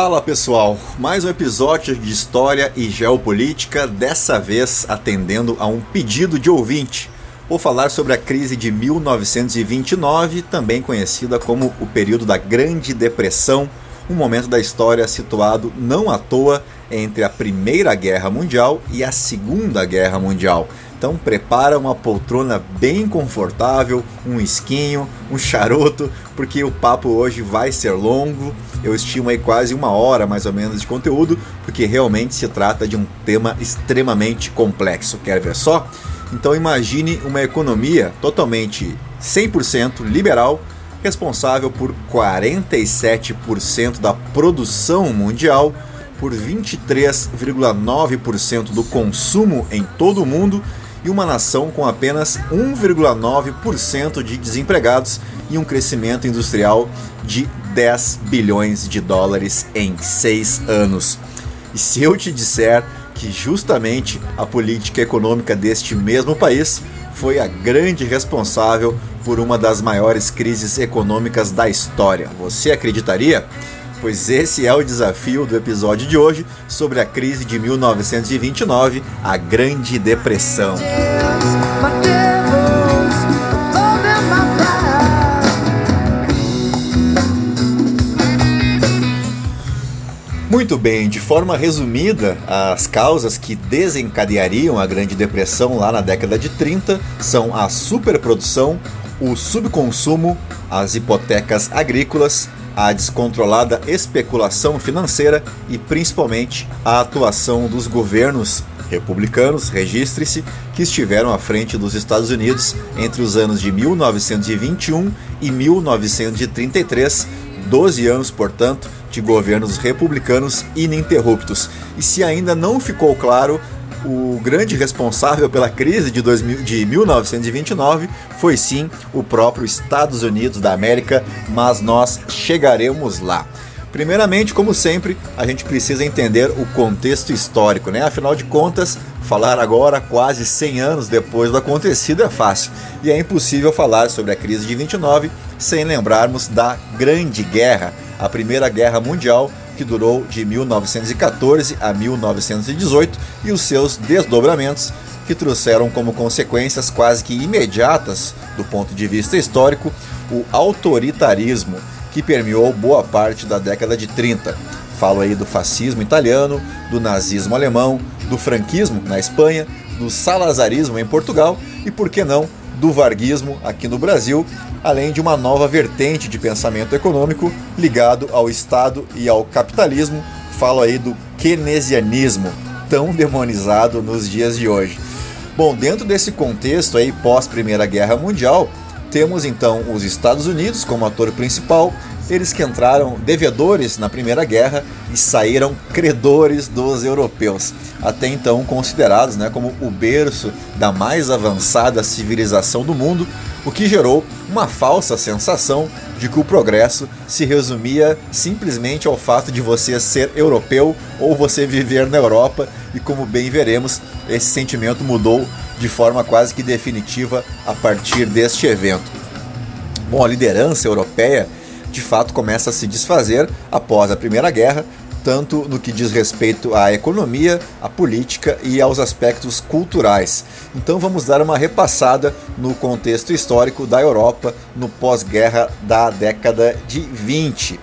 Fala pessoal, mais um episódio de História e Geopolítica, dessa vez atendendo a um pedido de ouvinte. Vou falar sobre a crise de 1929, também conhecida como o período da Grande Depressão, um momento da história situado não à toa entre a Primeira Guerra Mundial e a Segunda Guerra Mundial. Então prepara uma poltrona bem confortável, um esquinho, um charuto, porque o papo hoje vai ser longo. Eu estimo aí quase uma hora mais ou menos de conteúdo, porque realmente se trata de um tema extremamente complexo. Quer ver só? Então imagine uma economia totalmente 100% liberal, responsável por 47% da produção mundial, por 23,9% do consumo em todo o mundo e uma nação com apenas 1,9% de desempregados e um crescimento industrial de 10 bilhões de dólares em seis anos. E se eu te disser que justamente a política econômica deste mesmo país foi a grande responsável por uma das maiores crises econômicas da história, você acreditaria? Pois esse é o desafio do episódio de hoje sobre a crise de 1929, a Grande Depressão. Muito bem, de forma resumida, as causas que desencadeariam a Grande Depressão lá na década de 30 são a superprodução, o subconsumo, as hipotecas agrícolas, a descontrolada especulação financeira e principalmente a atuação dos governos republicanos, registre-se, que estiveram à frente dos Estados Unidos entre os anos de 1921 e 1933, 12 anos, portanto, de governos republicanos ininterruptos. E se ainda não ficou claro, o grande responsável pela crise de, 2000, de 1929 foi sim o próprio Estados Unidos da América, mas nós chegaremos lá. Primeiramente, como sempre, a gente precisa entender o contexto histórico, né? Afinal de contas, falar agora, quase 100 anos depois do acontecido, é fácil. E é impossível falar sobre a crise de 29 sem lembrarmos da Grande Guerra, a Primeira Guerra Mundial, que durou de 1914 a 1918, e os seus desdobramentos, que trouxeram como consequências quase que imediatas, do ponto de vista histórico, o autoritarismo que permeou boa parte da década de 30. Falo aí do fascismo italiano, do nazismo alemão, do franquismo na Espanha, do salazarismo em Portugal e, por que não, do varguismo aqui no Brasil, além de uma nova vertente de pensamento econômico ligado ao Estado e ao capitalismo. Falo aí do keynesianismo, tão demonizado nos dias de hoje. Bom, dentro desse contexto aí pós Primeira Guerra Mundial, temos então os Estados Unidos como ator principal, eles que entraram devedores na Primeira Guerra e saíram credores dos europeus, até então considerados né, como o berço da mais avançada civilização do mundo, o que gerou uma falsa sensação de que o progresso se resumia simplesmente ao fato de você ser europeu ou você viver na Europa, e como bem veremos, esse sentimento mudou de forma quase que definitiva a partir deste evento. Bom, a liderança europeia de fato começa a se desfazer após a Primeira Guerra, tanto no que diz respeito à economia, à política e aos aspectos culturais. Então vamos dar uma repassada no contexto histórico da Europa no pós-guerra da década de 20.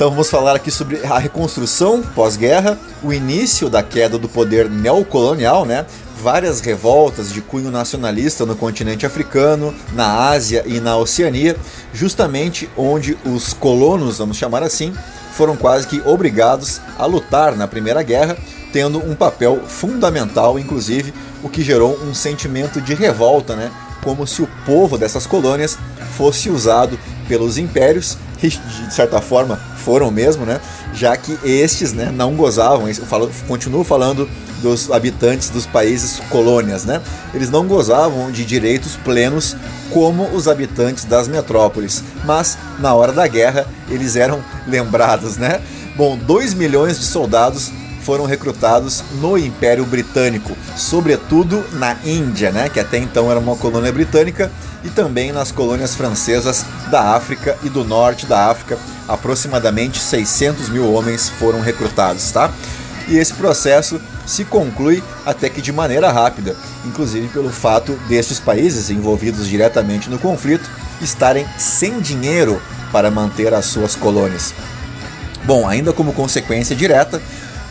Então vamos falar aqui sobre a reconstrução pós-guerra, o início da queda do poder neocolonial, né? várias revoltas de cunho nacionalista no continente africano, na Ásia e na Oceania, justamente onde os colonos, vamos chamar assim, foram quase que obrigados a lutar na Primeira Guerra, tendo um papel fundamental, inclusive, o que gerou um sentimento de revolta, né? Como se o povo dessas colônias fosse usado pelos impérios, de certa forma foram mesmo, né? Já que estes né, não gozavam, eu falo, continuo falando dos habitantes dos países colônias, né? Eles não gozavam de direitos plenos como os habitantes das metrópoles, mas na hora da guerra eles eram lembrados, né? Bom, 2 milhões de soldados foram recrutados no Império Britânico, sobretudo na Índia, né, que até então era uma colônia britânica, e também nas colônias francesas da África e do norte da África. Aproximadamente 600 mil homens foram recrutados, tá? E esse processo se conclui até que de maneira rápida, inclusive pelo fato destes países envolvidos diretamente no conflito estarem sem dinheiro para manter as suas colônias. Bom, ainda como consequência direta,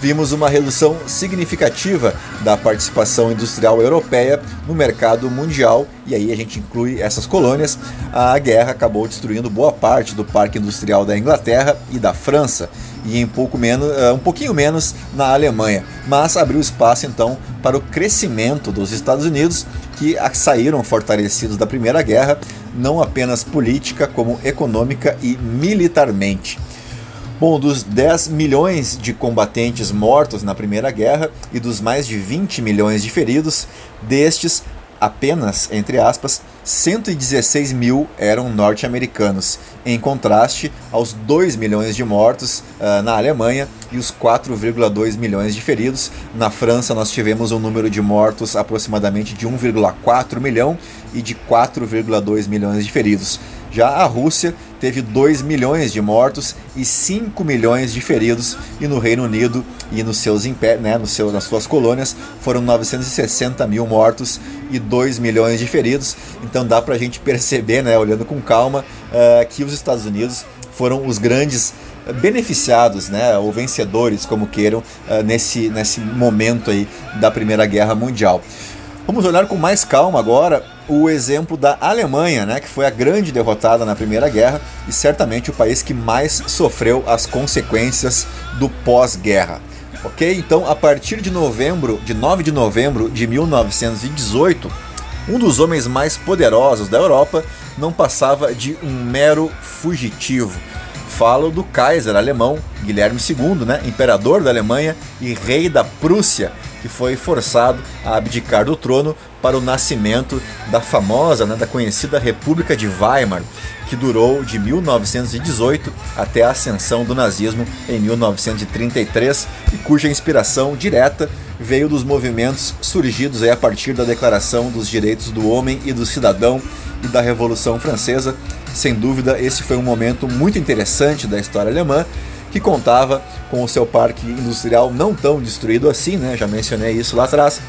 vimos uma redução significativa da participação industrial europeia no mercado mundial, e aí a gente inclui essas colônias. A guerra acabou destruindo boa parte do parque industrial da Inglaterra e da França, e em pouco menos, eh, um pouquinho menos na Alemanha, mas abriu espaço então para o crescimento dos Estados Unidos, que saíram fortalecidos da Primeira Guerra, não apenas política, como econômica e militarmente. Bom, dos 10 milhões de combatentes mortos na Primeira Guerra e dos mais de 20 milhões de feridos, destes, apenas, entre aspas, 116 mil eram norte-americanos, em contraste aos 2 milhões de mortos uh, na Alemanha e os 4,2 milhões de feridos. Na França, nós tivemos um número de mortos aproximadamente de 1,4 milhão e de 4,2 milhões de feridos. Já a Rússia teve 2 milhões de mortos e 5 milhões de feridos, e no Reino Unido e nos seus né, no seu, nas suas colônias foram 960 mil mortos e 2 milhões de feridos. Então dá para a gente perceber, né, olhando com calma, uh, que os Estados Unidos foram os grandes beneficiados, né, ou vencedores, como queiram, uh, nesse, nesse momento aí da Primeira Guerra Mundial. Vamos olhar com mais calma agora o exemplo da Alemanha, né, que foi a grande derrotada na Primeira Guerra e certamente o país que mais sofreu as consequências do pós-guerra. Ok? Então, a partir de novembro, de 9 de novembro de 1918, um dos homens mais poderosos da Europa não passava de um mero fugitivo. Falo do Kaiser alemão Guilherme II, né, imperador da Alemanha e rei da Prússia, que foi forçado a abdicar do trono para o nascimento da famosa, né, da conhecida República de Weimar, que durou de 1918 até a ascensão do nazismo em 1933 e cuja inspiração direta veio dos movimentos surgidos a partir da Declaração dos Direitos do Homem e do Cidadão e da Revolução Francesa. Sem dúvida, esse foi um momento muito interessante da história alemã que contava com o seu parque industrial não tão destruído assim, né? Já mencionei isso lá atrás.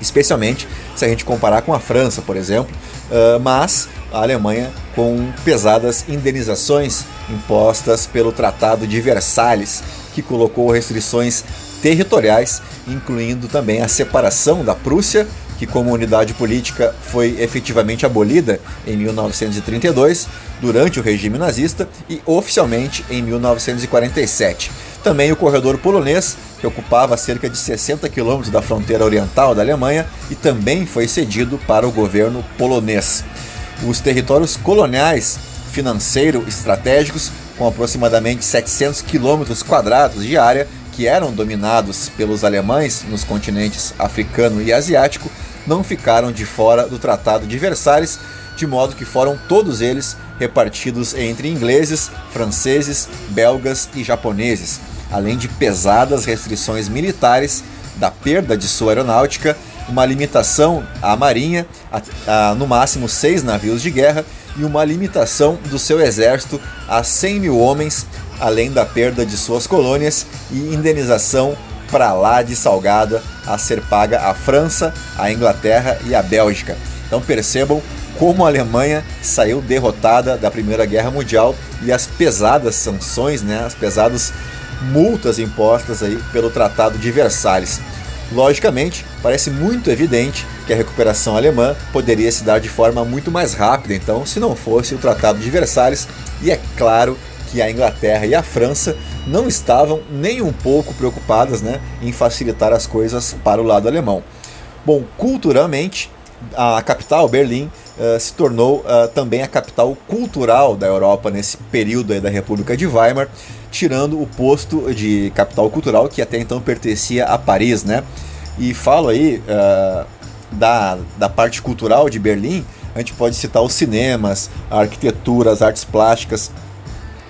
Especialmente se a gente comparar com a França, por exemplo, uh, mas a Alemanha com pesadas indenizações impostas pelo Tratado de Versalhes, que colocou restrições territoriais, incluindo também a separação da Prússia que como unidade política foi efetivamente abolida em 1932, durante o regime nazista, e oficialmente em 1947. Também o corredor polonês, que ocupava cerca de 60 quilômetros da fronteira oriental da Alemanha e também foi cedido para o governo polonês. Os territórios coloniais financeiro-estratégicos, com aproximadamente 700 quilômetros quadrados de área, que eram dominados pelos alemães nos continentes africano e asiático, não ficaram de fora do Tratado de Versalhes, de modo que foram todos eles repartidos entre ingleses, franceses, belgas e japoneses, além de pesadas restrições militares da perda de sua aeronáutica, uma limitação à marinha, a, a, no máximo seis navios de guerra, e uma limitação do seu exército a 100 mil homens, além da perda de suas colônias e indenização para lá de salgada a ser paga à França, à Inglaterra e à Bélgica. Então percebam como a Alemanha saiu derrotada da Primeira Guerra Mundial e as pesadas sanções, né, as pesadas multas impostas aí pelo Tratado de Versalhes. Logicamente, parece muito evidente que a recuperação alemã poderia se dar de forma muito mais rápida, então, se não fosse o Tratado de Versalhes, e é claro que a Inglaterra e a França não estavam nem um pouco preocupadas né, em facilitar as coisas para o lado alemão. Bom, culturalmente, a capital, Berlim, uh, se tornou uh, também a capital cultural da Europa nesse período da República de Weimar, tirando o posto de capital cultural que até então pertencia a Paris, né? E falo aí uh, da, da parte cultural de Berlim, a gente pode citar os cinemas, a arquitetura, as artes plásticas,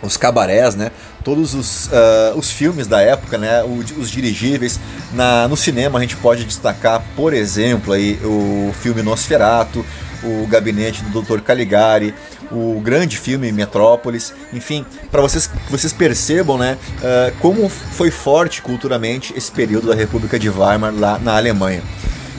os cabarés, né? Todos os, uh, os filmes da época, né? Os dirigíveis. Na, no cinema a gente pode destacar, por exemplo, aí, o filme Nosferato, o Gabinete do Dr. Caligari, o grande filme Metrópolis, enfim, para vocês vocês percebam, né, uh, como foi forte culturalmente esse período da República de Weimar lá na Alemanha.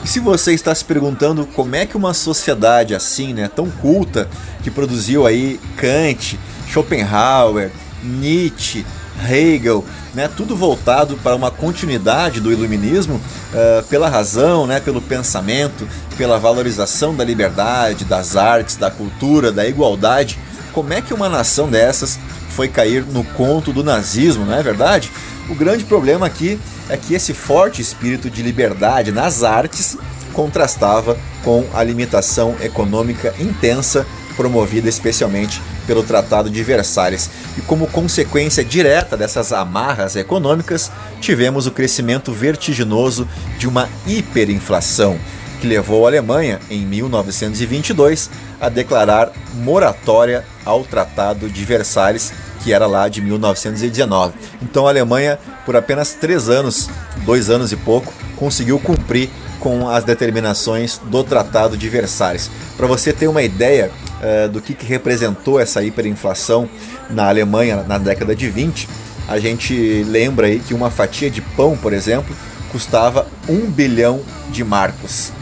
E se você está se perguntando como é que uma sociedade assim, né, tão culta, que produziu aí Kant, Schopenhauer, Nietzsche, Hegel, né, tudo voltado para uma continuidade do iluminismo uh, pela razão, né, pelo pensamento, pela valorização da liberdade, das artes, da cultura, da igualdade. Como é que uma nação dessas foi cair no conto do nazismo, não é verdade? O grande problema aqui é que esse forte espírito de liberdade nas artes contrastava com a limitação econômica intensa promovida especialmente pelo Tratado de Versalhes. E como consequência direta dessas amarras econômicas, tivemos o crescimento vertiginoso de uma hiperinflação, que levou a Alemanha, em 1922, a declarar moratória ao Tratado de Versalhes, que era lá de 1919. Então a Alemanha, por apenas três anos, dois anos e pouco, conseguiu cumprir com as determinações do Tratado de Versalhes. Para você ter uma ideia uh, do que, que representou essa hiperinflação na Alemanha na década de 20, a gente lembra aí que uma fatia de pão, por exemplo, custava um bilhão de marcos.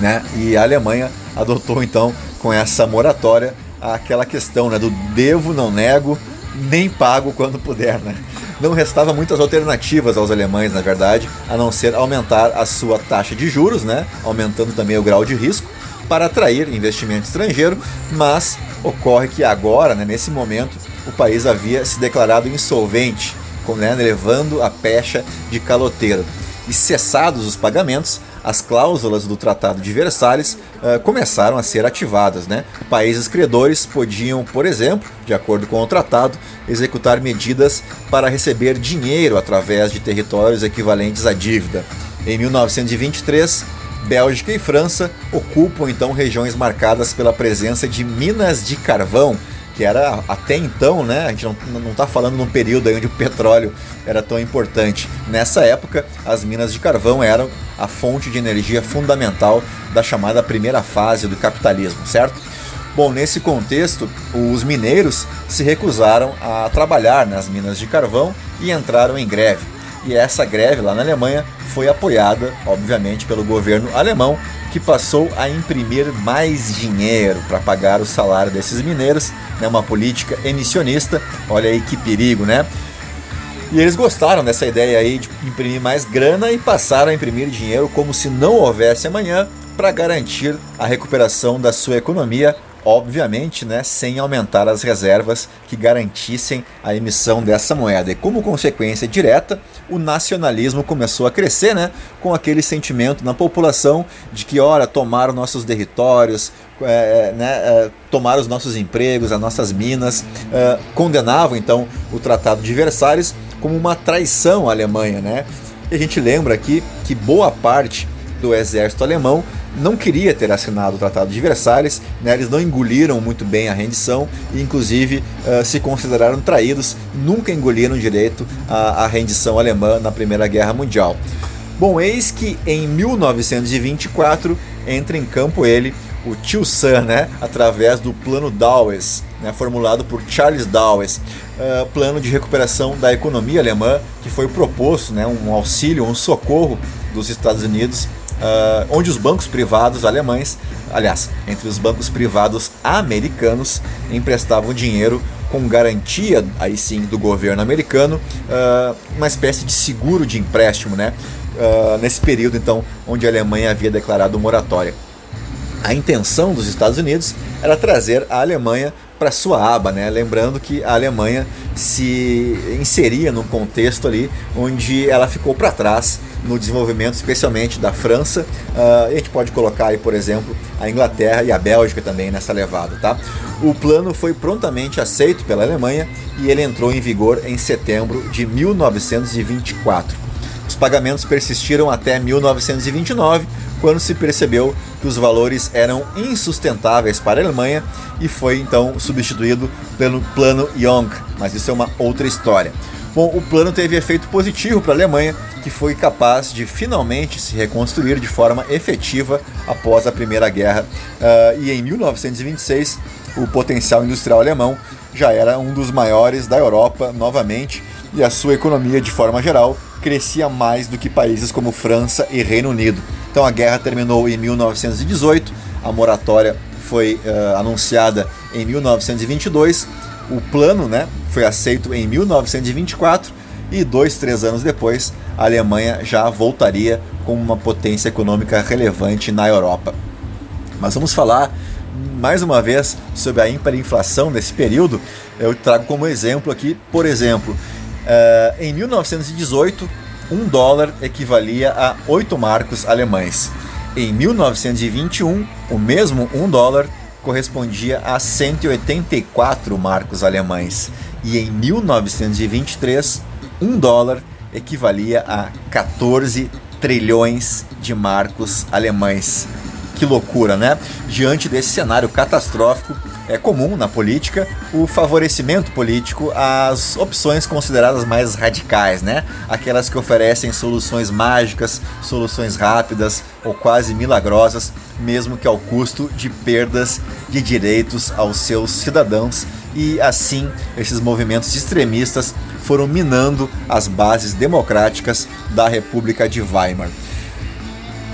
Né? E a Alemanha adotou então com essa moratória aquela questão né, do devo, não nego, nem pago quando puder. Né? não restava muitas alternativas aos alemães, na verdade, a não ser aumentar a sua taxa de juros, né, aumentando também o grau de risco, para atrair investimento estrangeiro, mas ocorre que agora, né, nesse momento, o país havia se declarado insolvente, né, levando a pecha de caloteiro. E cessados os pagamentos, as cláusulas do Tratado de Versalhes uh, começaram a ser ativadas. Né? Países credores podiam, por exemplo, de acordo com o tratado, executar medidas para receber dinheiro através de territórios equivalentes à dívida. Em 1923, Bélgica e França ocupam então regiões marcadas pela presença de minas de carvão que era até então, né? A gente não está falando num período onde o petróleo era tão importante. Nessa época, as minas de carvão eram a fonte de energia fundamental da chamada primeira fase do capitalismo, certo? Bom, nesse contexto, os mineiros se recusaram a trabalhar nas minas de carvão e entraram em greve. E essa greve lá na Alemanha foi apoiada, obviamente, pelo governo alemão, que passou a imprimir mais dinheiro para pagar o salário desses mineiros, né, uma política emissionista. Olha aí que perigo, né? E eles gostaram dessa ideia aí de imprimir mais grana e passaram a imprimir dinheiro como se não houvesse amanhã para garantir a recuperação da sua economia obviamente, né, sem aumentar as reservas que garantissem a emissão dessa moeda. E como consequência direta, o nacionalismo começou a crescer, né, com aquele sentimento na população de que, ora, tomar nossos territórios, é, é, né, é, tomar os nossos empregos, as nossas minas, é, condenavam então o Tratado de Versalhes como uma traição à Alemanha. Né? E a gente lembra aqui que boa parte do exército alemão não queria ter assinado o Tratado de Versalhes, né? eles não engoliram muito bem a rendição e, inclusive, uh, se consideraram traídos, nunca engoliram direito a, a rendição alemã na Primeira Guerra Mundial. Bom, eis que em 1924 entra em campo ele, o tio Sam, né, através do Plano Dawes, né, formulado por Charles Dawes, uh, plano de recuperação da economia alemã, que foi proposto, né, um auxílio, um socorro dos Estados Unidos uh, onde os bancos privados alemães, aliás, entre os bancos privados americanos, emprestavam dinheiro com garantia, aí sim, do governo americano, uh, uma espécie de seguro de empréstimo, né? Uh, nesse período, então, onde a Alemanha havia declarado moratória. A intenção dos Estados Unidos era trazer a Alemanha para sua aba, né? Lembrando que a Alemanha se inseria num contexto ali onde ela ficou para trás no desenvolvimento, especialmente da França. Uh, a gente pode colocar aí, por exemplo, a Inglaterra e a Bélgica também nessa levada, tá? O plano foi prontamente aceito pela Alemanha e ele entrou em vigor em setembro de 1924. Os pagamentos persistiram até 1929 quando se percebeu que os valores eram insustentáveis para a Alemanha e foi então substituído pelo Plano Young, mas isso é uma outra história. Bom, o plano teve efeito positivo para a Alemanha, que foi capaz de finalmente se reconstruir de forma efetiva após a Primeira Guerra. Uh, e em 1926, o potencial industrial alemão já era um dos maiores da Europa novamente, e a sua economia, de forma geral, crescia mais do que países como França e Reino Unido. Então a guerra terminou em 1918, a moratória foi uh, anunciada em 1922, o plano né, foi aceito em 1924 e dois, três anos depois a Alemanha já voltaria como uma potência econômica relevante na Europa. Mas vamos falar mais uma vez sobre a hiperinflação nesse período. Eu trago como exemplo aqui, por exemplo, uh, em 1918, um dólar equivalia a 8 marcos alemães. Em 1921, o mesmo um dólar correspondia a 184 marcos alemães. E em 1923, um dólar equivalia a 14 trilhões de marcos alemães. Que loucura, né? Diante desse cenário catastrófico, é comum na política o favorecimento político às opções consideradas mais radicais, né? Aquelas que oferecem soluções mágicas, soluções rápidas ou quase milagrosas, mesmo que ao custo de perdas de direitos aos seus cidadãos. E assim, esses movimentos extremistas foram minando as bases democráticas da República de Weimar.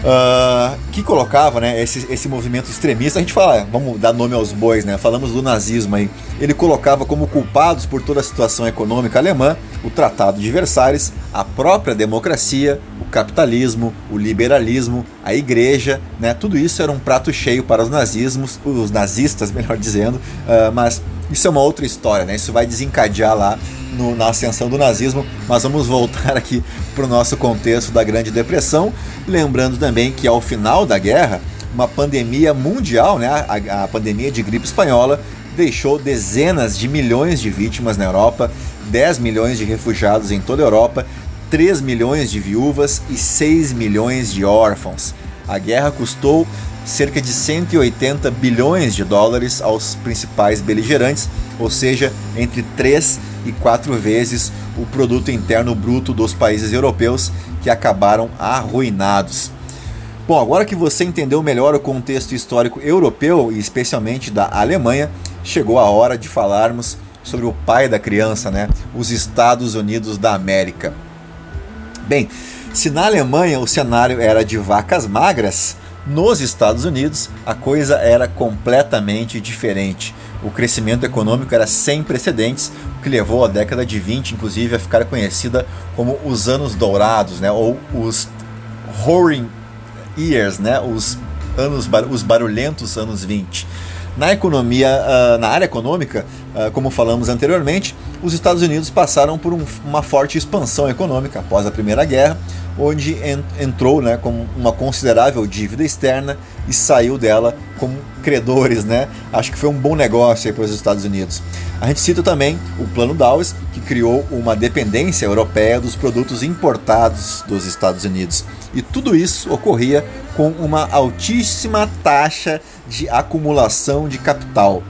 Uh, que colocava né, esse, esse movimento extremista, a gente fala, vamos dar nome aos bois, né? Falamos do nazismo aí. Ele colocava como culpados por toda a situação econômica alemã o Tratado de Versalhes, a própria democracia, o capitalismo, o liberalismo, a igreja, né? Tudo isso era um prato cheio para os nazismos, os nazistas, melhor dizendo, uh, mas isso é uma outra história, né? Isso vai desencadear lá no, na ascensão do nazismo, mas vamos voltar aqui para o nosso contexto da Grande Depressão, lembrando também que ao final da guerra, uma pandemia mundial, né, a, a pandemia de gripe espanhola, deixou dezenas de milhões de vítimas na Europa, 10 milhões de refugiados em toda a Europa, 3 milhões de viúvas e 6 milhões de órfãos. A guerra custou cerca de 180 bilhões de dólares aos principais beligerantes, ou seja, entre 3 e 4 vezes o produto interno bruto dos países europeus que acabaram arruinados. Bom, agora que você entendeu melhor o contexto histórico europeu e especialmente da Alemanha, chegou a hora de falarmos sobre o pai da criança, né? Os Estados Unidos da América. Bem, se na Alemanha o cenário era de vacas magras, nos Estados Unidos, a coisa era completamente diferente. O crescimento econômico era sem precedentes, o que levou a década de 20, inclusive, a ficar conhecida como os anos dourados, né? ou os Roaring Years, né? os, anos, os barulhentos anos 20. Na economia, uh, na área econômica, uh, como falamos anteriormente, os Estados Unidos passaram por um, uma forte expansão econômica após a Primeira Guerra, onde entrou né, com uma considerável dívida externa e saiu dela como credores. Né? Acho que foi um bom negócio para os Estados Unidos. A gente cita também o Plano Dawes, que criou uma dependência europeia dos produtos importados dos Estados Unidos. E tudo isso ocorria com uma altíssima taxa de acumulação de capital.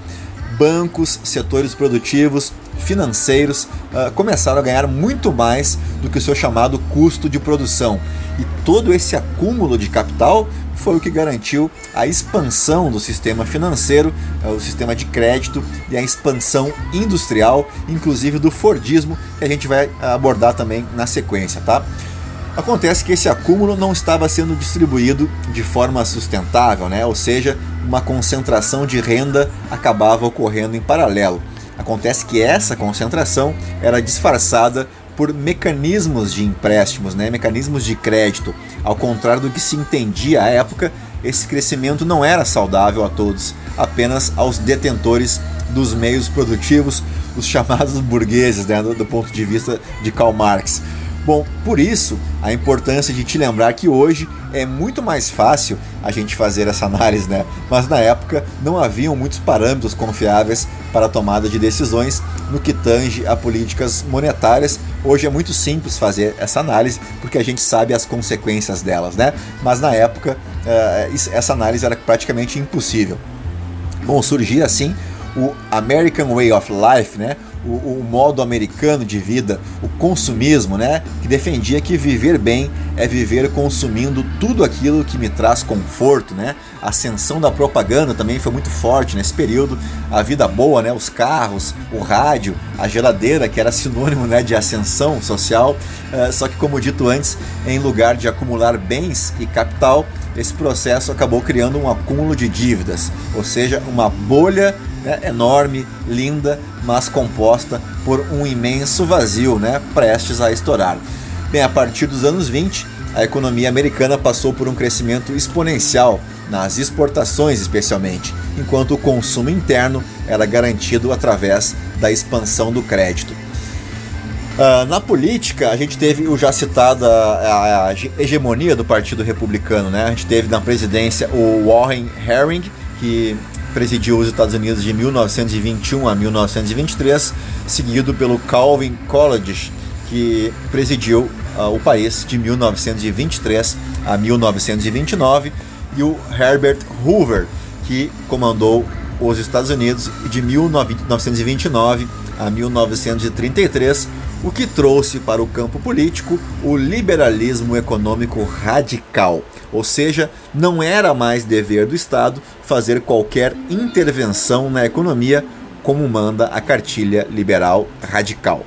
Bancos, setores produtivos, financeiros uh, começaram a ganhar muito mais do que o seu chamado custo de produção. E todo esse acúmulo de capital foi o que garantiu a expansão do sistema financeiro, uh, o sistema de crédito e a expansão industrial, inclusive do Fordismo, que a gente vai abordar também na sequência, tá? Acontece que esse acúmulo não estava sendo distribuído de forma sustentável, né? ou seja, uma concentração de renda acabava ocorrendo em paralelo. Acontece que essa concentração era disfarçada por mecanismos de empréstimos, né? mecanismos de crédito. Ao contrário do que se entendia à época, esse crescimento não era saudável a todos, apenas aos detentores dos meios produtivos, os chamados burgueses, né? do, do ponto de vista de Karl Marx. Bom, por isso a importância de te lembrar que hoje é muito mais fácil a gente fazer essa análise, né? Mas na época não haviam muitos parâmetros confiáveis para a tomada de decisões no que tange a políticas monetárias, Hoje é muito simples fazer essa análise porque a gente sabe as consequências delas, né? Mas na época uh, essa análise era praticamente impossível. Bom, surgia assim o American Way of Life, né? O, o, modo americano de vida, o consumismo, né? Que defendia que viver bem é viver consumindo tudo aquilo que me traz conforto, né? A ascensão da propaganda também foi muito forte nesse período. A vida boa, né? Os carros, o rádio, a geladeira, que era sinônimo né, de ascensão social. Uh, só que, como dito antes, em lugar de acumular bens e capital, esse processo acabou criando um acúmulo de dívidas, ou seja, uma bolha né, enorme, linda, mas composta por um imenso vazio, né, prestes a estourar. Bem, a partir dos anos 20, a economia americana passou por um crescimento exponencial, nas exportações especialmente, enquanto o consumo interno era garantido através da expansão do crédito. Uh, na política, a gente teve o já citado a, a, hegemonia do Partido Republicano, né? A gente teve na presidência o Warren Herring, que presidiu os Estados Unidos de 1921 a 1923, seguido pelo Calvin Coolidge, que presidiu uh, o país de 1923 a 1929, e o Herbert Hoover, que comandou os Estados Unidos de 1929 a 1933 o que trouxe para o campo político o liberalismo econômico radical, ou seja, não era mais dever do Estado fazer qualquer intervenção na economia, como manda a cartilha liberal radical.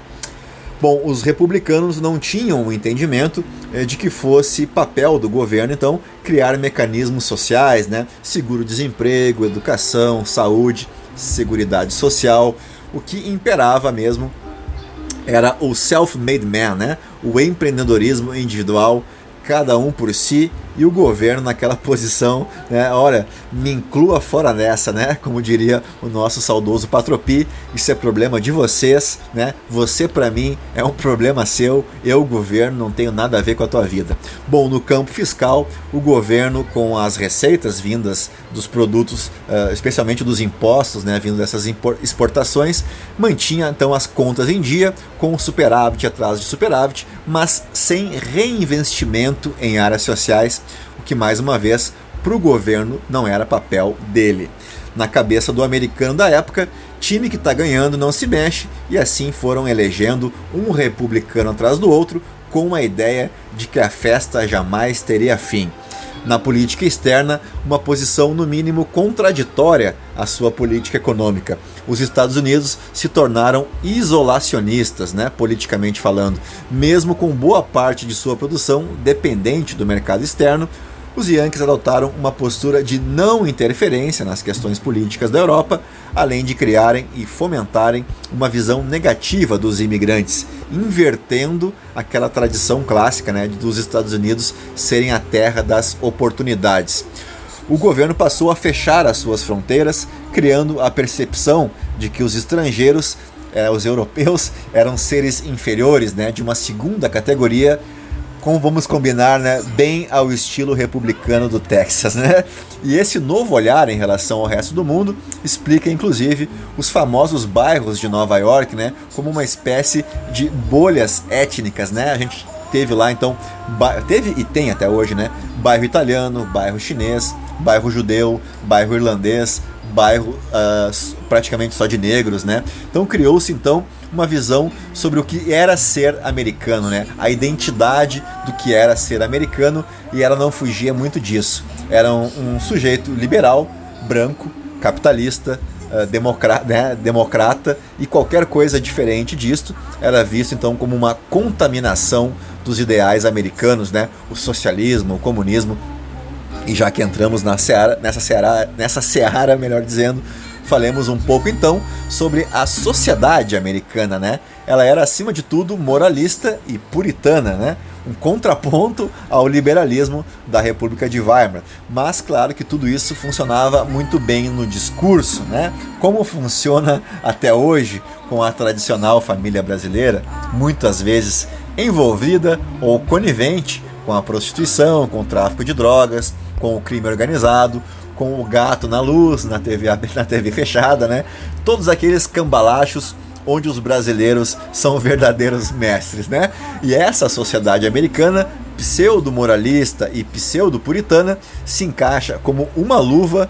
Bom, os republicanos não tinham o entendimento eh, de que fosse papel do governo, então, criar mecanismos sociais, né? seguro-desemprego, educação, saúde, seguridade social, o que imperava mesmo era o self-made man, né? o empreendedorismo individual, cada um por si e o governo naquela posição, né? Olha, me inclua fora dessa, né? Como diria o nosso saudoso Patropi, isso é problema de vocês, né? Você para mim é um problema seu, eu governo não tenho nada a ver com a tua vida. Bom, no campo fiscal, o governo com as receitas vindas dos produtos, uh, especialmente dos impostos, né, vindo dessas exportações, mantinha então as contas em dia com superávit atrás de superávit, mas sem reinvestimento em áreas sociais que mais uma vez para o governo não era papel dele. Na cabeça do americano da época, time que está ganhando não se mexe e assim foram elegendo um republicano atrás do outro com a ideia de que a festa jamais teria fim. Na política externa, uma posição no mínimo contraditória à sua política econômica. Os Estados Unidos se tornaram isolacionistas, né, politicamente falando, mesmo com boa parte de sua produção dependente do mercado externo os Yankees adotaram uma postura de não interferência nas questões políticas da Europa, além de criarem e fomentarem uma visão negativa dos imigrantes, invertendo aquela tradição clássica né, dos Estados Unidos serem a terra das oportunidades. O governo passou a fechar as suas fronteiras, criando a percepção de que os estrangeiros, eh, os europeus, eram seres inferiores, né, de uma segunda categoria como vamos combinar, né, bem ao estilo republicano do Texas, né? E esse novo olhar em relação ao resto do mundo explica inclusive os famosos bairros de Nova York, né, como uma espécie de bolhas étnicas, né? A gente teve lá então, teve e tem até hoje, né, bairro italiano, bairro chinês, bairro judeu, bairro irlandês, bairro uh, praticamente só de negros, né? Então criou-se então uma visão sobre o que era ser americano, né? A identidade do que era ser americano e ela não fugia muito disso. Era um, um sujeito liberal, branco, capitalista, uh, democrata, né? democrata e qualquer coisa diferente disto era visto então como uma contaminação dos ideais americanos, né? O socialismo, o comunismo. E já que entramos na seara, nessa seara, nessa seara, melhor dizendo, falemos um pouco então sobre a sociedade americana, né? Ela era acima de tudo moralista e puritana, né? Um contraponto ao liberalismo da República de Weimar. Mas claro que tudo isso funcionava muito bem no discurso, né? Como funciona até hoje com a tradicional família brasileira, muitas vezes envolvida ou conivente com a prostituição, com o tráfico de drogas, com o crime organizado, com o gato na luz, na TV, na TV fechada, né? Todos aqueles cambalachos onde os brasileiros são verdadeiros mestres, né? E essa sociedade americana, pseudo-moralista e pseudo-puritana, se encaixa como uma luva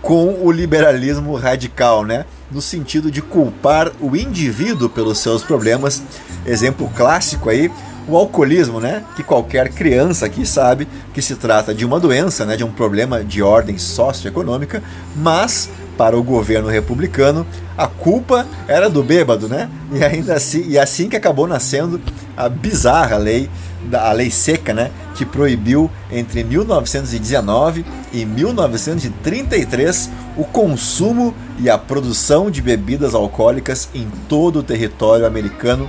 com o liberalismo radical, né? No sentido de culpar o indivíduo pelos seus problemas. Exemplo clássico aí, o alcoolismo, né? Que qualquer criança aqui sabe que se trata de uma doença, né? De um problema de ordem socioeconômica, mas para o governo republicano a culpa era do bêbado, né? E ainda assim, e assim que acabou nascendo a bizarra lei a lei seca, né, que proibiu entre 1919 e 1933 o consumo e a produção de bebidas alcoólicas em todo o território americano,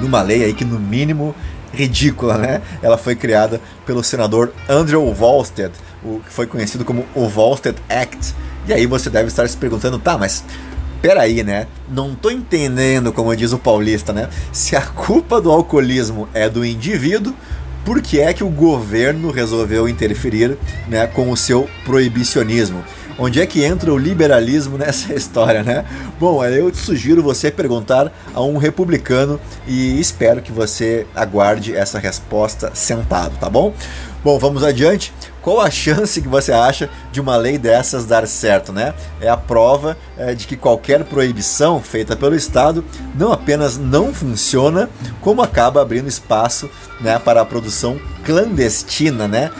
numa lei aí que no mínimo ridícula, né? Ela foi criada pelo senador Andrew Volstead, o que foi conhecido como o Volstead Act. E aí você deve estar se perguntando, tá, mas peraí, né? Não tô entendendo, como diz o paulista, né? Se a culpa do alcoolismo é do indivíduo, por que é que o governo resolveu interferir né, com o seu proibicionismo? Onde é que entra o liberalismo nessa história, né? Bom, eu te sugiro você perguntar a um republicano e espero que você aguarde essa resposta sentado, tá bom? Bom, vamos adiante. Qual a chance que você acha de uma lei dessas dar certo, né? É a prova é, de que qualquer proibição feita pelo Estado não apenas não funciona, como acaba abrindo espaço né, para a produção clandestina, né?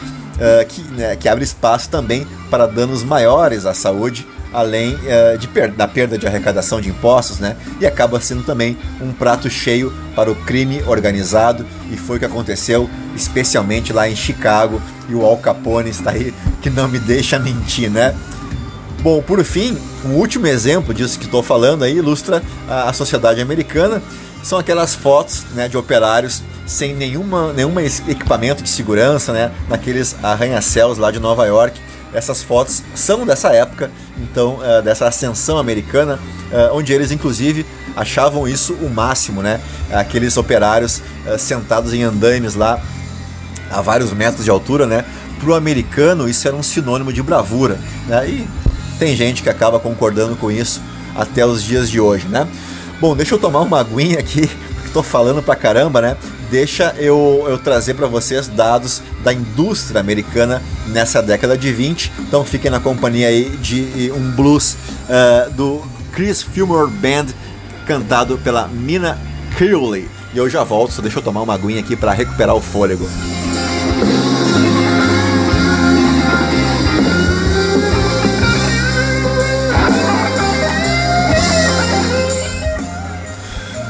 Uh, que, né, que abre espaço também para danos maiores à saúde além uh, de per da perda de arrecadação de impostos, né? E acaba sendo também um prato cheio para o crime organizado e foi o que aconteceu especialmente lá em Chicago e o Al Capone está aí que não me deixa mentir, né? Bom, por fim, um último exemplo disso que estou falando aí ilustra a sociedade americana. São aquelas fotos né, de operários sem nenhuma, nenhum equipamento de segurança, né, naqueles arranha-céus lá de Nova York essas fotos são dessa época, então, uh, dessa ascensão americana, uh, onde eles, inclusive, achavam isso o máximo, né? Aqueles operários uh, sentados em andaimes lá, a vários metros de altura, né? Para o americano, isso era um sinônimo de bravura, né? E tem gente que acaba concordando com isso até os dias de hoje, né? Bom, deixa eu tomar uma aguinha aqui, porque estou falando pra caramba, né? deixa eu, eu trazer para vocês dados da indústria americana nessa década de 20. Então fiquem na companhia aí de um blues uh, do Chris Fillmore Band, cantado pela Mina Curley. E eu já volto, só deixa eu tomar uma aguinha aqui para recuperar o fôlego.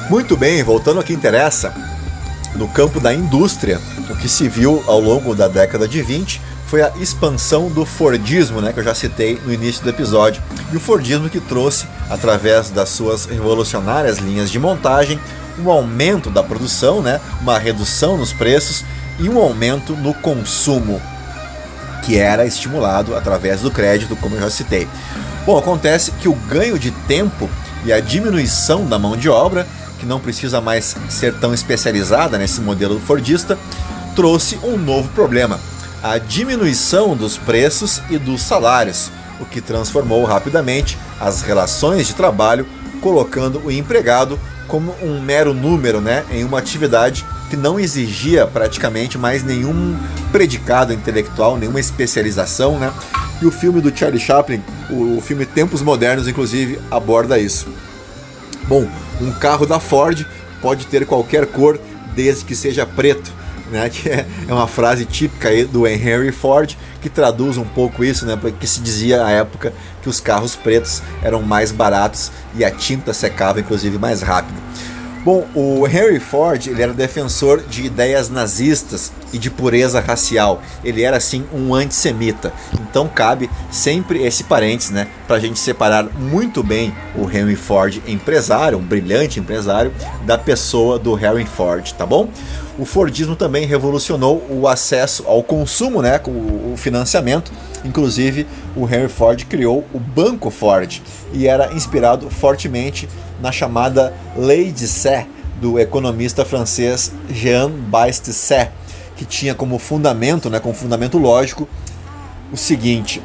Muito bem, voltando ao que interessa, no campo da indústria, o que se viu ao longo da década de 20 foi a expansão do Fordismo, né, que eu já citei no início do episódio. E o Fordismo que trouxe, através das suas revolucionárias linhas de montagem, um aumento da produção, né, uma redução nos preços e um aumento no consumo, que era estimulado através do crédito, como eu já citei. Bom, acontece que o ganho de tempo e a diminuição da mão de obra que não precisa mais ser tão especializada nesse modelo Fordista, trouxe um novo problema: a diminuição dos preços e dos salários, o que transformou rapidamente as relações de trabalho, colocando o empregado como um mero número né, em uma atividade que não exigia praticamente mais nenhum predicado intelectual, nenhuma especialização. Né? E o filme do Charlie Chaplin, o filme Tempos Modernos, inclusive, aborda isso. Bom, um carro da Ford pode ter qualquer cor desde que seja preto, né? Que é, é uma frase típica do Henry Ford que traduz um pouco isso, né? Porque se dizia à época que os carros pretos eram mais baratos e a tinta secava inclusive mais rápido. Bom, o Henry Ford ele era defensor de ideias nazistas e de pureza racial. Ele era assim um antissemita. Então cabe sempre esse parênteses, né, para a gente separar muito bem o Henry Ford empresário, um brilhante empresário, da pessoa do Henry Ford, tá bom? O Fordismo também revolucionou o acesso ao consumo, né, com o financiamento. Inclusive, o Henry Ford criou o Banco Ford e era inspirado fortemente na chamada Lei de Sé do economista francês Jean Baptiste que tinha como fundamento, né, como fundamento lógico, o seguinte: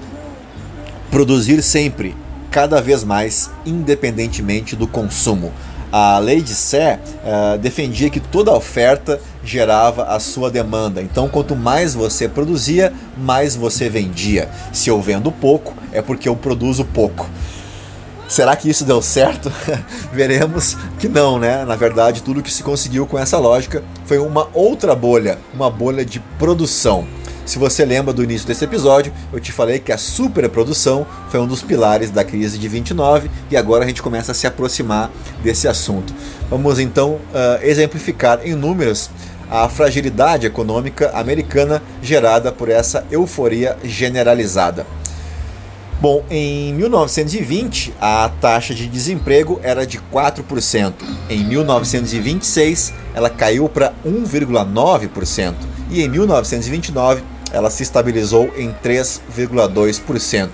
produzir sempre, cada vez mais, independentemente do consumo. A lei de Sé uh, defendia que toda oferta gerava a sua demanda. Então, quanto mais você produzia, mais você vendia. Se eu vendo pouco, é porque eu produzo pouco. Será que isso deu certo? Veremos que não, né? Na verdade, tudo que se conseguiu com essa lógica foi uma outra bolha, uma bolha de produção. Se você lembra do início desse episódio, eu te falei que a superprodução foi um dos pilares da crise de 29 e agora a gente começa a se aproximar desse assunto. Vamos então uh, exemplificar em números a fragilidade econômica americana gerada por essa euforia generalizada. Bom, em 1920 a taxa de desemprego era de 4%. Em 1926 ela caiu para 1,9% e em 1929 ela se estabilizou em 3,2%.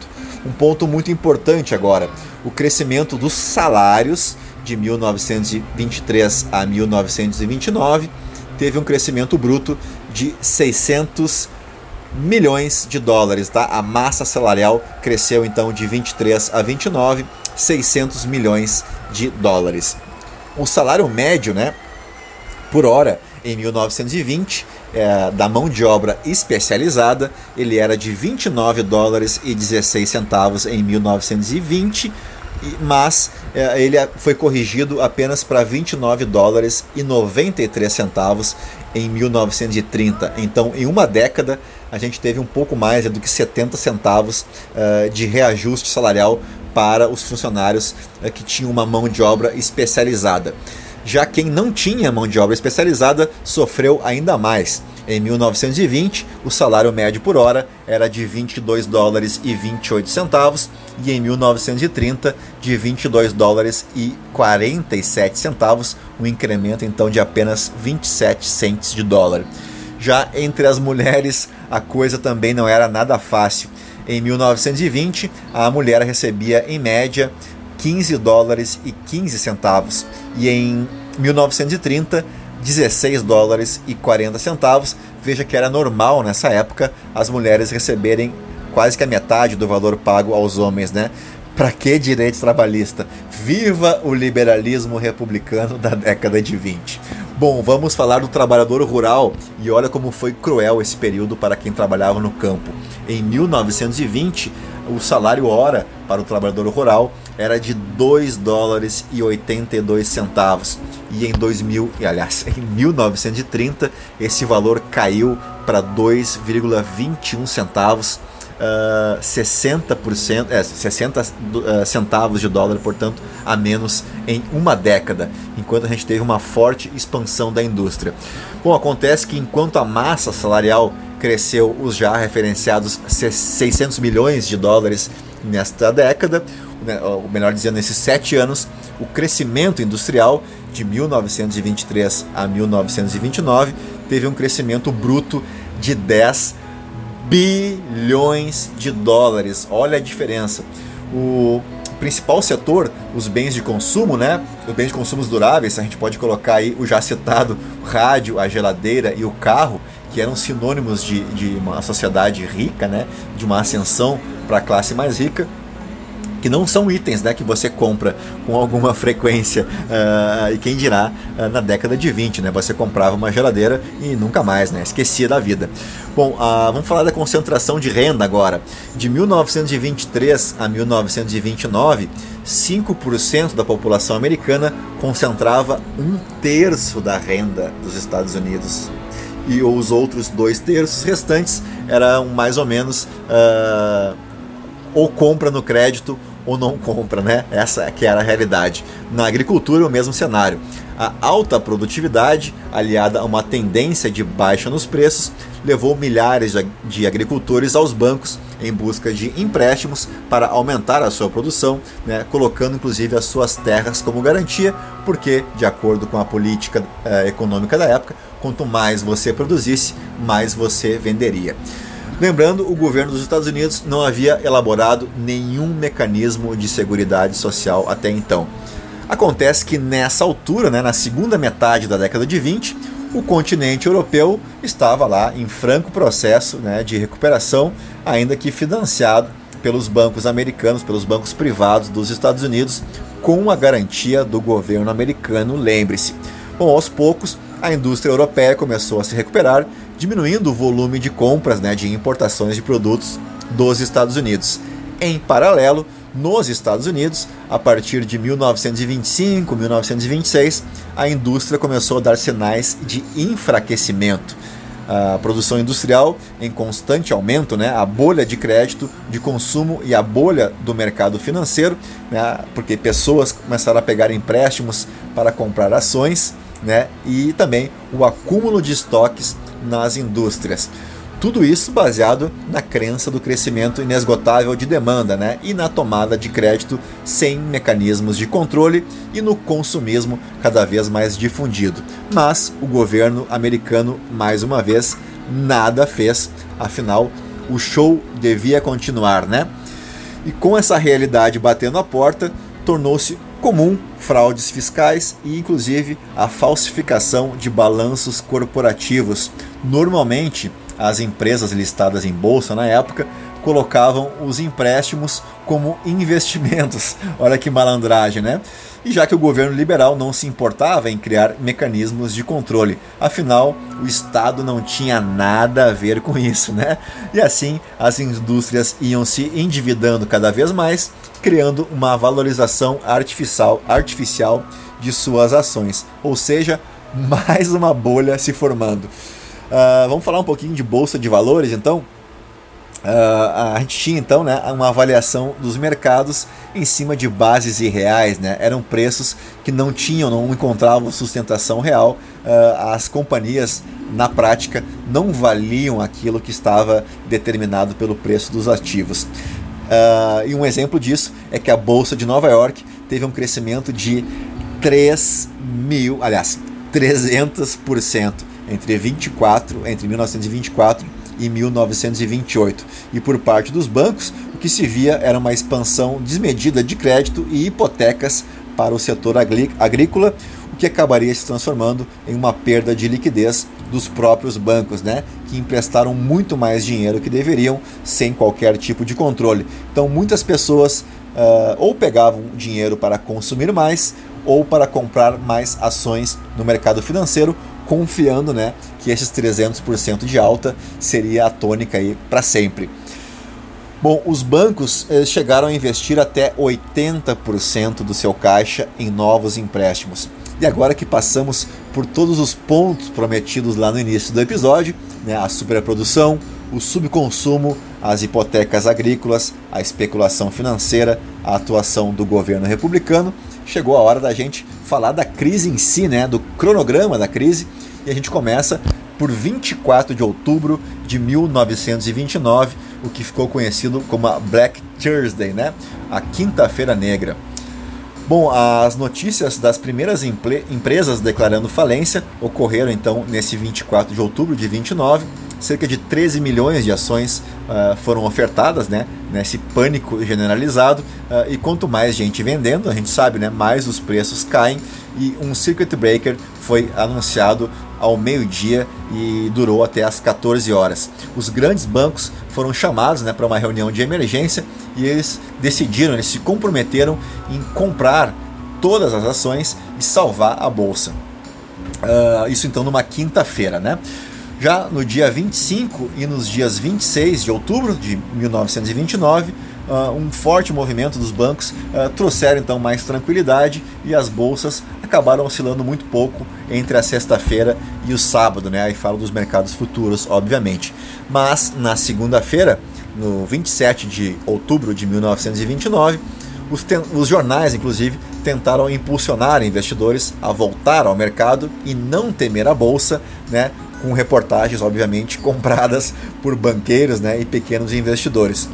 Um ponto muito importante agora: o crescimento dos salários de 1923 a 1929 teve um crescimento bruto de 600 milhões de dólares, tá? A massa salarial cresceu então de 23 a 29, 600 milhões de dólares. O salário médio, né, por hora em 1920 é, da mão de obra especializada, ele era de 29 dólares e 16 centavos em 1920, mas é, ele foi corrigido apenas para 29 dólares e 93 centavos em 1930. Então, em uma década, a gente teve um pouco mais do que 70 centavos uh, de reajuste salarial para os funcionários uh, que tinham uma mão de obra especializada. Já quem não tinha mão de obra especializada sofreu ainda mais. Em 1920, o salário médio por hora era de 22 dólares e 28 centavos e em 1930 de 22 dólares e 47 centavos, um incremento então de apenas 27 centes de dólar. Já entre as mulheres, a coisa também não era nada fácil. Em 1920, a mulher recebia em média 15 dólares e 15 centavos e em 1930 16 dólares e 40 centavos. Veja que era normal nessa época as mulheres receberem quase que a metade do valor pago aos homens, né? Para que direito trabalhista? Viva o liberalismo republicano da década de 20. Bom, vamos falar do trabalhador rural e olha como foi cruel esse período para quem trabalhava no campo. Em 1920, o salário hora para o trabalhador rural era de 2 dólares e 82 centavos. E em 2000, e aliás, em 1930, esse valor caiu para 2,21 centavos. Uh, 60%, é, 60 uh, centavos de dólar, portanto, a menos em uma década, enquanto a gente teve uma forte expansão da indústria. Bom, acontece que enquanto a massa salarial cresceu os já referenciados 600 milhões de dólares nesta década, ou melhor dizendo, nesses sete anos, o crescimento industrial de 1923 a 1929 teve um crescimento bruto de 10 bilhões de dólares. Olha a diferença. O principal setor, os bens de consumo, né? Os bens de consumos duráveis, a gente pode colocar aí o já citado rádio, a geladeira e o carro, que eram sinônimos de, de uma sociedade rica, né? De uma ascensão para a classe mais rica que não são itens né, que você compra com alguma frequência, uh, e quem dirá uh, na década de 20, né, você comprava uma geladeira e nunca mais, né, esquecia da vida. Bom, uh, vamos falar da concentração de renda agora. De 1923 a 1929, 5% da população americana concentrava um terço da renda dos Estados Unidos e os outros dois terços restantes eram mais ou menos uh, ou compra no crédito ou não compra, né? Essa que era a realidade. Na agricultura, o mesmo cenário. A alta produtividade, aliada a uma tendência de baixa nos preços, levou milhares de agricultores aos bancos em busca de empréstimos para aumentar a sua produção, né, colocando inclusive as suas terras como garantia, porque, de acordo com a política eh, econômica da época, quanto mais você produzisse, mais você venderia. Lembrando, o governo dos Estados Unidos não havia elaborado nenhum mecanismo de seguridade social até então. Acontece que nessa altura, né, na segunda metade da década de 20, o continente europeu estava lá em franco processo né, de recuperação, ainda que financiado pelos bancos americanos, pelos bancos privados dos Estados Unidos, com a garantia do governo americano, lembre-se. Bom, aos poucos, a indústria europeia começou a se recuperar, diminuindo o volume de compras né, de importações de produtos dos Estados Unidos. Em paralelo, nos Estados Unidos, a partir de 1925, 1926, a indústria começou a dar sinais de enfraquecimento. A produção industrial em constante aumento, né? a bolha de crédito, de consumo e a bolha do mercado financeiro, né? porque pessoas começaram a pegar empréstimos para comprar ações né? e também o acúmulo de estoques nas indústrias. Tudo isso baseado na crença do crescimento inesgotável de demanda né? e na tomada de crédito sem mecanismos de controle e no consumismo cada vez mais difundido. Mas o governo americano, mais uma vez, nada fez, afinal, o show devia continuar, né? E com essa realidade batendo a porta, tornou-se comum fraudes fiscais e, inclusive, a falsificação de balanços corporativos. Normalmente, as empresas listadas em bolsa na época colocavam os empréstimos como investimentos. Olha que malandragem, né? E já que o governo liberal não se importava em criar mecanismos de controle, afinal, o Estado não tinha nada a ver com isso, né? E assim, as indústrias iam se endividando cada vez mais, criando uma valorização artificial, artificial de suas ações, ou seja, mais uma bolha se formando. Uh, vamos falar um pouquinho de bolsa de valores, então. Uh, a gente tinha então né, uma avaliação dos mercados em cima de bases irreais, né? eram preços que não tinham, não encontravam sustentação real. Uh, as companhias, na prática, não valiam aquilo que estava determinado pelo preço dos ativos. Uh, e um exemplo disso é que a Bolsa de Nova York teve um crescimento de 3 mil, aliás, 300% entre 24, entre 1924 e 1928. E por parte dos bancos, o que se via era uma expansão desmedida de crédito e hipotecas para o setor agrícola, o que acabaria se transformando em uma perda de liquidez dos próprios bancos, né, que emprestaram muito mais dinheiro que deveriam sem qualquer tipo de controle. Então muitas pessoas uh, ou pegavam dinheiro para consumir mais ou para comprar mais ações no mercado financeiro confiando né, que esses 300% de alta seria a tônica para sempre. Bom, os bancos chegaram a investir até 80% do seu caixa em novos empréstimos. E agora que passamos por todos os pontos prometidos lá no início do episódio, né, a superprodução, o subconsumo, as hipotecas agrícolas, a especulação financeira, a atuação do governo republicano, chegou a hora da gente falar da crise em si, né, do cronograma da crise, e a gente começa por 24 de outubro de 1929, o que ficou conhecido como a Black Thursday, né, a Quinta-feira Negra. Bom, as notícias das primeiras empresas declarando falência ocorreram então nesse 24 de outubro de 29 cerca de 13 milhões de ações uh, foram ofertadas, né, nesse pânico generalizado. Uh, e quanto mais gente vendendo, a gente sabe, né, mais os preços caem. E um circuit breaker foi anunciado ao meio-dia e durou até as 14 horas. Os grandes bancos foram chamados né, para uma reunião de emergência e eles decidiram, eles se comprometeram em comprar todas as ações e salvar a bolsa. Uh, isso então numa quinta-feira, né? Já no dia 25 e nos dias 26 de outubro de 1929, uh, um forte movimento dos bancos uh, trouxeram então mais tranquilidade e as bolsas acabaram oscilando muito pouco entre a sexta-feira e o sábado, né? Aí falo dos mercados futuros, obviamente. Mas na segunda-feira, no 27 de outubro de 1929, os, os jornais, inclusive, tentaram impulsionar investidores a voltar ao mercado e não temer a bolsa, né, com reportagens, obviamente, compradas por banqueiros né, e pequenos investidores.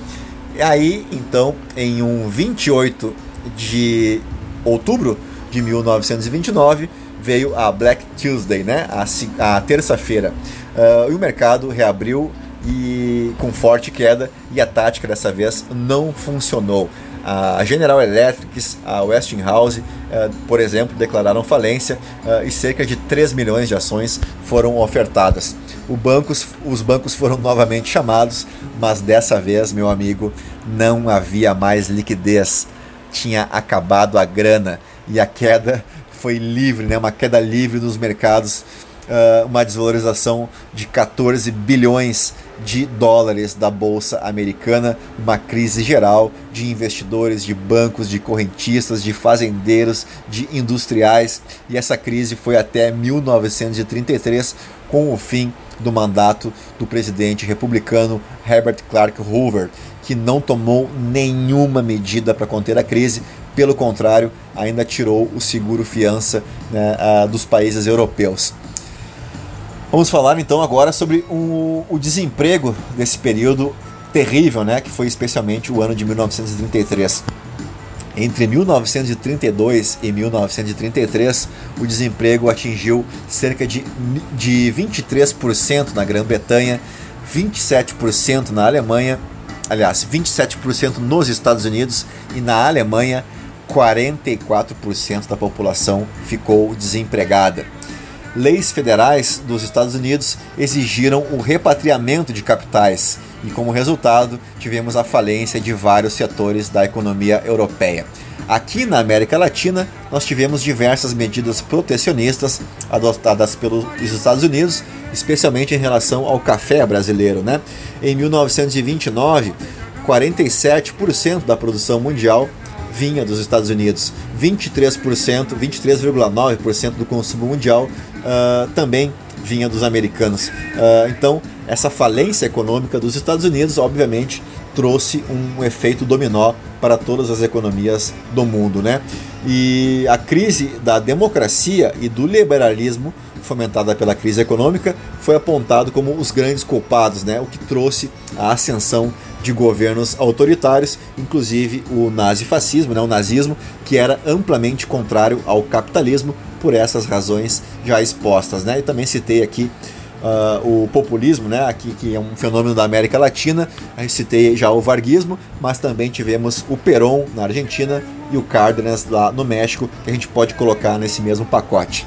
Aí, então, em um 28 de outubro de 1929, veio a Black Tuesday, né, a, a terça-feira. Uh, e o mercado reabriu e com forte queda e a tática dessa vez não funcionou. A General Electric, a Westinghouse, eh, por exemplo, declararam falência eh, e cerca de 3 milhões de ações foram ofertadas. Bancos, os bancos foram novamente chamados, mas dessa vez, meu amigo, não havia mais liquidez. tinha acabado a grana e a queda foi livre, né? uma queda livre nos mercados uh, uma desvalorização de 14 bilhões de dólares da bolsa americana, uma crise geral de investidores, de bancos, de correntistas, de fazendeiros, de industriais, e essa crise foi até 1933 com o fim do mandato do presidente republicano Herbert Clark Hoover, que não tomou nenhuma medida para conter a crise, pelo contrário, ainda tirou o seguro fiança né, dos países europeus. Vamos falar então agora sobre o, o desemprego desse período terrível, né, que foi especialmente o ano de 1933. Entre 1932 e 1933, o desemprego atingiu cerca de, de 23% na Grã-Bretanha, 27% na Alemanha, aliás, 27% nos Estados Unidos e na Alemanha, 44% da população ficou desempregada. Leis federais dos Estados Unidos exigiram o repatriamento de capitais e, como resultado, tivemos a falência de vários setores da economia europeia. Aqui na América Latina, nós tivemos diversas medidas protecionistas adotadas pelos Estados Unidos, especialmente em relação ao café brasileiro. Né? Em 1929, 47% da produção mundial vinha dos Estados Unidos. 23%, 23,9% do consumo mundial uh, também vinha dos americanos. Uh, então, essa falência econômica dos Estados Unidos, obviamente, trouxe um efeito dominó para todas as economias do mundo, né? E a crise da democracia e do liberalismo fomentada pela crise econômica foi apontado como os grandes culpados, né? O que trouxe a ascensão de governos autoritários, inclusive o nazifascismo, né, o nazismo, que era amplamente contrário ao capitalismo por essas razões já expostas. Né? E também citei aqui uh, o populismo, né, aqui, que é um fenômeno da América Latina, a gente citei já o varguismo, mas também tivemos o Perón na Argentina e o Cárdenas lá no México, que a gente pode colocar nesse mesmo pacote.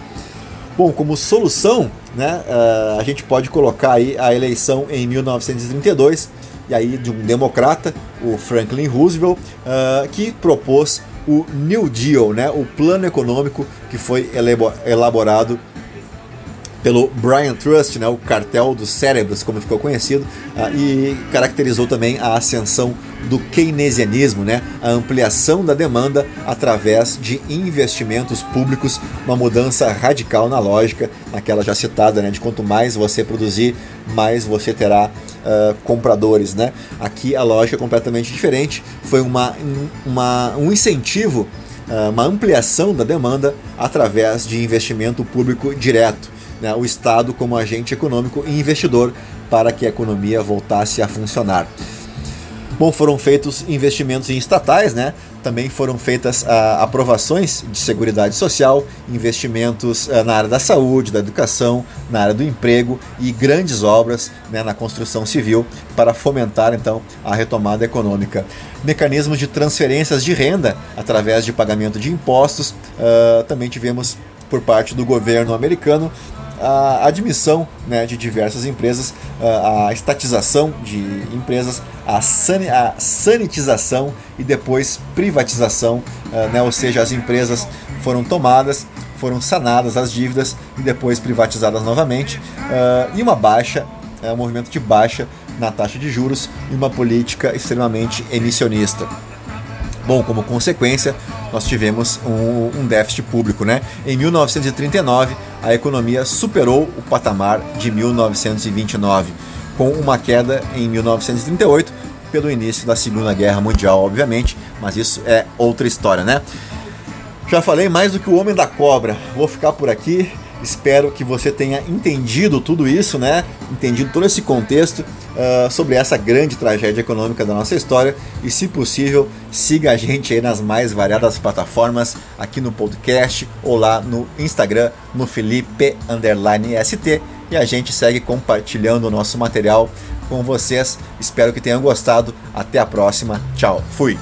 Bom, como solução, né, uh, a gente pode colocar aí a eleição em 1932 e aí de um democrata, o Franklin Roosevelt, uh, que propôs o New Deal, né, o plano econômico que foi elaborado pelo Brian Trust, né, o cartel dos cérebros, como ficou conhecido, uh, e caracterizou também a ascensão do keynesianismo, né, a ampliação da demanda através de investimentos públicos, uma mudança radical na lógica, naquela já citada, né, de quanto mais você produzir, mais você terá uh, compradores. Né. Aqui a lógica é completamente diferente, foi uma, uma, um incentivo, uh, uma ampliação da demanda através de investimento público direto né, o Estado como agente econômico e investidor para que a economia voltasse a funcionar. Bom, foram feitos investimentos em estatais, né? Também foram feitas ah, aprovações de seguridade social, investimentos ah, na área da saúde, da educação, na área do emprego e grandes obras né, na construção civil para fomentar então a retomada econômica. Mecanismos de transferências de renda através de pagamento de impostos. Ah, também tivemos por parte do governo americano a admissão né, de diversas empresas, a estatização de empresas, a, san a sanitização e depois privatização, né, ou seja, as empresas foram tomadas, foram sanadas as dívidas e depois privatizadas novamente, e uma baixa, um movimento de baixa na taxa de juros e uma política extremamente emissionista. Bom, como consequência, nós tivemos um, um, déficit público. Né? Em 1939, a economia superou o patamar de 1929, com uma queda em 1938 pelo início da Segunda Guerra Mundial, obviamente, mas isso é outra história, né? Já falei mais do que o Homem da Cobra. Vou ficar por aqui. Espero que você tenha entendido tudo isso, né? Entendido todo esse contexto uh, sobre essa grande tragédia econômica da nossa história. E, se possível, siga a gente aí nas mais variadas plataformas, aqui no podcast ou lá no Instagram, no Felipe ST. E a gente segue compartilhando o nosso material com vocês. Espero que tenham gostado. Até a próxima. Tchau. Fui.